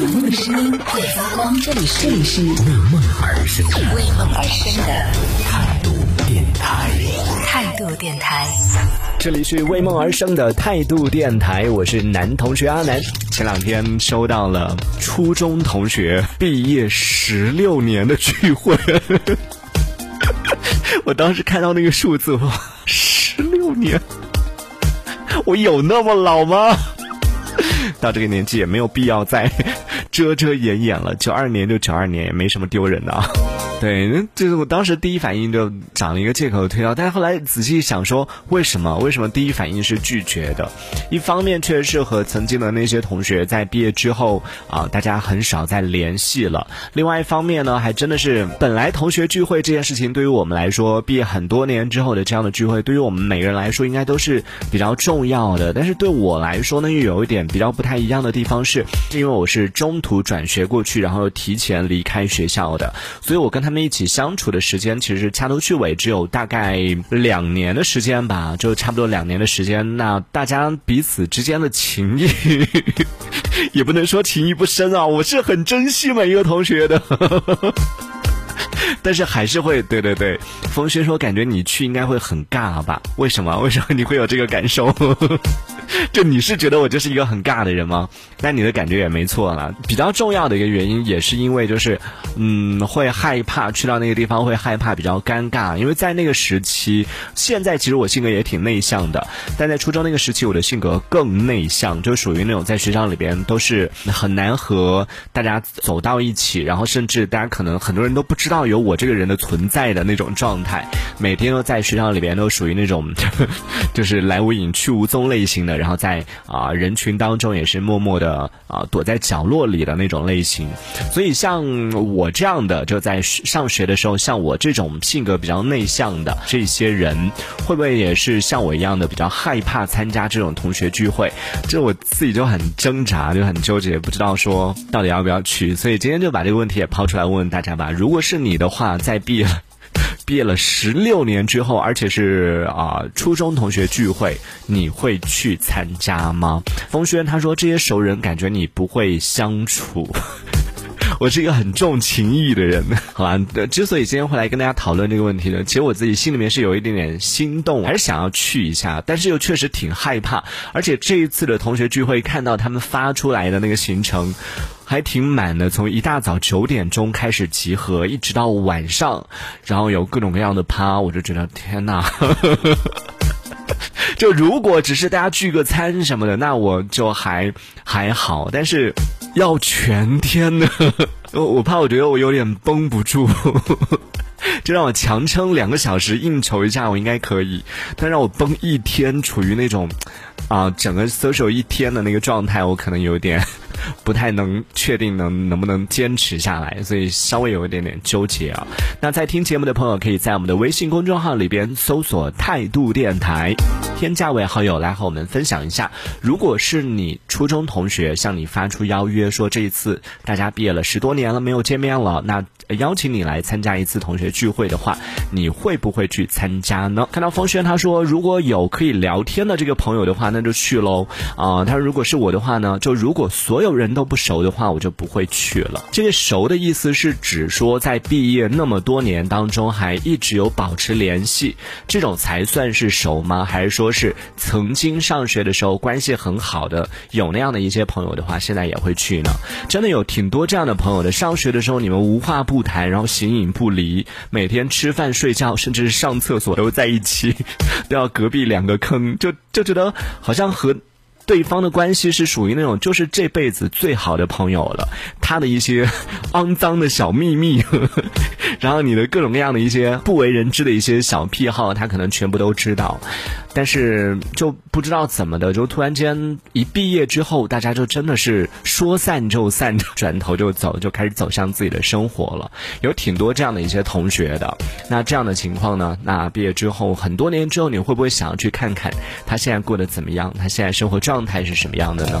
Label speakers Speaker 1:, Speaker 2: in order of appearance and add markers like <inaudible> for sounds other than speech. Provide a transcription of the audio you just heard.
Speaker 1: 梦的声音会发光，这里是这里是
Speaker 2: 为梦而生的
Speaker 1: 为梦而生的
Speaker 2: 态度电台。
Speaker 1: 态度电台。
Speaker 3: 这里是为梦而生的态度电台，我是男同学阿南。前两天收到了初中同学毕业十六年的聚会，<laughs> 我当时看到那个数字，十六年，我有那么老吗？到这个年纪也没有必要再遮遮掩掩了，九二年就九二年，也没什么丢人的啊。对，就是我当时第一反应就找了一个借口推掉，但是后来仔细想说，为什么？为什么第一反应是拒绝的？一方面确实是和曾经的那些同学在毕业之后啊，大家很少再联系了；另外一方面呢，还真的是本来同学聚会这件事情对于我们来说，毕业很多年之后的这样的聚会，对于我们每个人来说应该都是比较重要的。但是对我来说呢，又有一点比较不太一样的地方是，因为我是中途转学过去，然后提前离开学校的，所以我跟他他们一起相处的时间其实掐头去尾只有大概两年的时间吧，就差不多两年的时间。那大家彼此之间的情谊，<laughs> 也不能说情谊不深啊，我是很珍惜每一个同学的。<laughs> 但是还是会，对对对，风轩说感觉你去应该会很尬吧？为什么？为什么你会有这个感受？<laughs> 就你是觉得我就是一个很尬的人吗？那你的感觉也没错了。比较重要的一个原因也是因为就是，嗯，会害怕去到那个地方会害怕比较尴尬，因为在那个时期，现在其实我性格也挺内向的，但在初中那个时期我的性格更内向，就属于那种在学校里边都是很难和大家走到一起，然后甚至大家可能很多人都不知道有我这个人的存在的那种状态，每天都在学校里边都属于那种 <laughs> 就是来无影去无踪类型的。然后在啊人群当中也是默默的啊躲在角落里的那种类型，所以像我这样的就在上学的时候，像我这种性格比较内向的这些人，会不会也是像我一样的比较害怕参加这种同学聚会？这我自己就很挣扎，就很纠结，不知道说到底要不要去。所以今天就把这个问题也抛出来问问大家吧。如果是你的话，在毕业。<laughs> 毕业了十六年之后，而且是啊初中同学聚会，你会去参加吗？风轩他说这些熟人感觉你不会相处。<laughs> 我是一个很重情义的人，<laughs> 好吧？之所以今天会来跟大家讨论这个问题呢，其实我自己心里面是有一点点心动，还是想要去一下，但是又确实挺害怕。而且这一次的同学聚会，看到他们发出来的那个行程。还挺满的，从一大早九点钟开始集合，一直到晚上，然后有各种各样的趴，我就觉得天哪！<laughs> 就如果只是大家聚个餐什么的，那我就还还好，但是要全天的，<laughs> 我怕我觉得我有点绷不住，<laughs> 就让我强撑两个小时应酬一下，我应该可以，但让我绷一天，处于那种啊整个 social 一天的那个状态，我可能有点。不太能确定能能不能坚持下来，所以稍微有一点点纠结啊。那在听节目的朋友，可以在我们的微信公众号里边搜索“态度电台”，添加为好友来和我们分享一下。如果是你初中同学向你发出邀约，说这一次大家毕业了十多年了没有见面了，那邀请你来参加一次同学聚会的话，你会不会去参加呢？看到风轩他说，如果有可以聊天的这个朋友的话，那就去喽。啊，他说如果是我的话呢，就如果所有人都不熟的话，我就不会去了。这个熟的意思是指说，在毕业那么多年当中，还一直有保持联系，这种才算是熟吗？还是说是曾经上学的时候关系很好的，有那样的一些朋友的话，现在也会去呢？真的有挺多这样的朋友的。上学的时候你们无话不。谈，然后形影不离，每天吃饭、睡觉，甚至是上厕所都在一起，<laughs> 都要隔壁两个坑，就就觉得好像和对方的关系是属于那种就是这辈子最好的朋友了。他的一些 <laughs> 肮脏的小秘密，然后你的各种各样的一些不为人知的一些小癖好，他可能全部都知道。但是就不知道怎么的，就突然间一毕业之后，大家就真的是说散就散，转头就走，就开始走向自己的生活了。有挺多这样的一些同学的。那这样的情况呢？那毕业之后很多年之后，你会不会想要去看看他现在过得怎么样？他现在生活状态是什么样的呢？